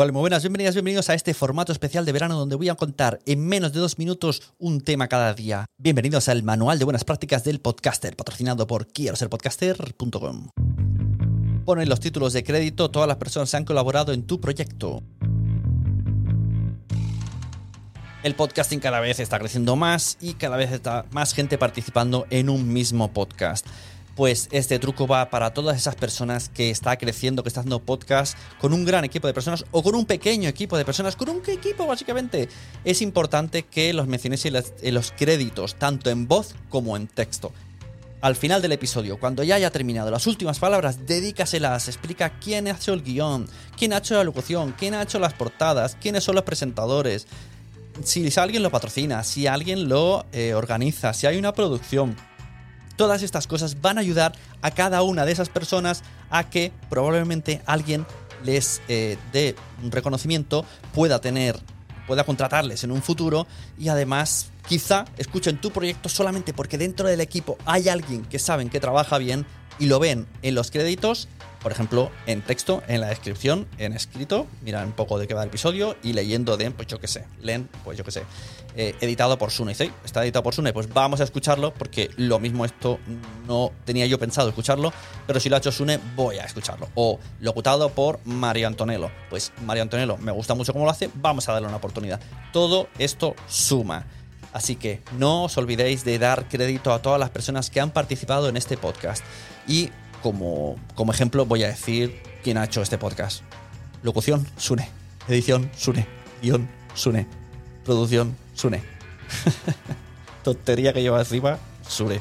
Hola, muy buenas, bienvenidas, bienvenidos a este formato especial de verano donde voy a contar en menos de dos minutos un tema cada día. Bienvenidos al Manual de Buenas Prácticas del Podcaster, patrocinado por quiero ser podcaster.com. Pon en los títulos de crédito todas las personas que han colaborado en tu proyecto. El podcasting cada vez está creciendo más y cada vez está más gente participando en un mismo podcast pues este truco va para todas esas personas que está creciendo, que está haciendo podcast con un gran equipo de personas o con un pequeño equipo de personas, con un equipo básicamente. Es importante que los mencionéis en los créditos, tanto en voz como en texto. Al final del episodio, cuando ya haya terminado las últimas palabras, dedícaselas, explica quién ha hecho el guion, quién ha hecho la locución, quién ha hecho las portadas, quiénes son los presentadores, si alguien lo patrocina, si alguien lo eh, organiza, si hay una producción Todas estas cosas van a ayudar a cada una de esas personas a que probablemente alguien les eh, dé un reconocimiento, pueda tener, pueda contratarles en un futuro y además quizá escuchen tu proyecto solamente porque dentro del equipo hay alguien que saben que trabaja bien y lo ven en los créditos por ejemplo, en texto, en la descripción, en escrito, miran un poco de qué va el episodio y leyendo de, pues yo qué sé, leen, pues yo qué sé, eh, editado por Sune. Está editado por Sune, pues vamos a escucharlo porque lo mismo esto no tenía yo pensado escucharlo, pero si lo ha hecho Sune, voy a escucharlo. O locutado por Mario Antonello. Pues Mario Antonello me gusta mucho cómo lo hace, vamos a darle una oportunidad. Todo esto suma. Así que no os olvidéis de dar crédito a todas las personas que han participado en este podcast. Y como, como ejemplo voy a decir quién ha hecho este podcast. Locución, Sune. Edición, Sune. Guión, Sune. Producción, Sune. Tontería que lleva encima, Sune.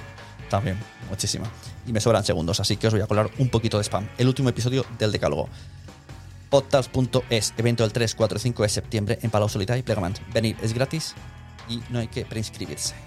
También, muchísima. Y me sobran segundos, así que os voy a colar un poquito de spam. El último episodio del Decálogo. Podcast.es, evento del 3, 4 y 5 de septiembre en Palau Solita y Plegament. Venir es gratis y no hay que preinscribirse.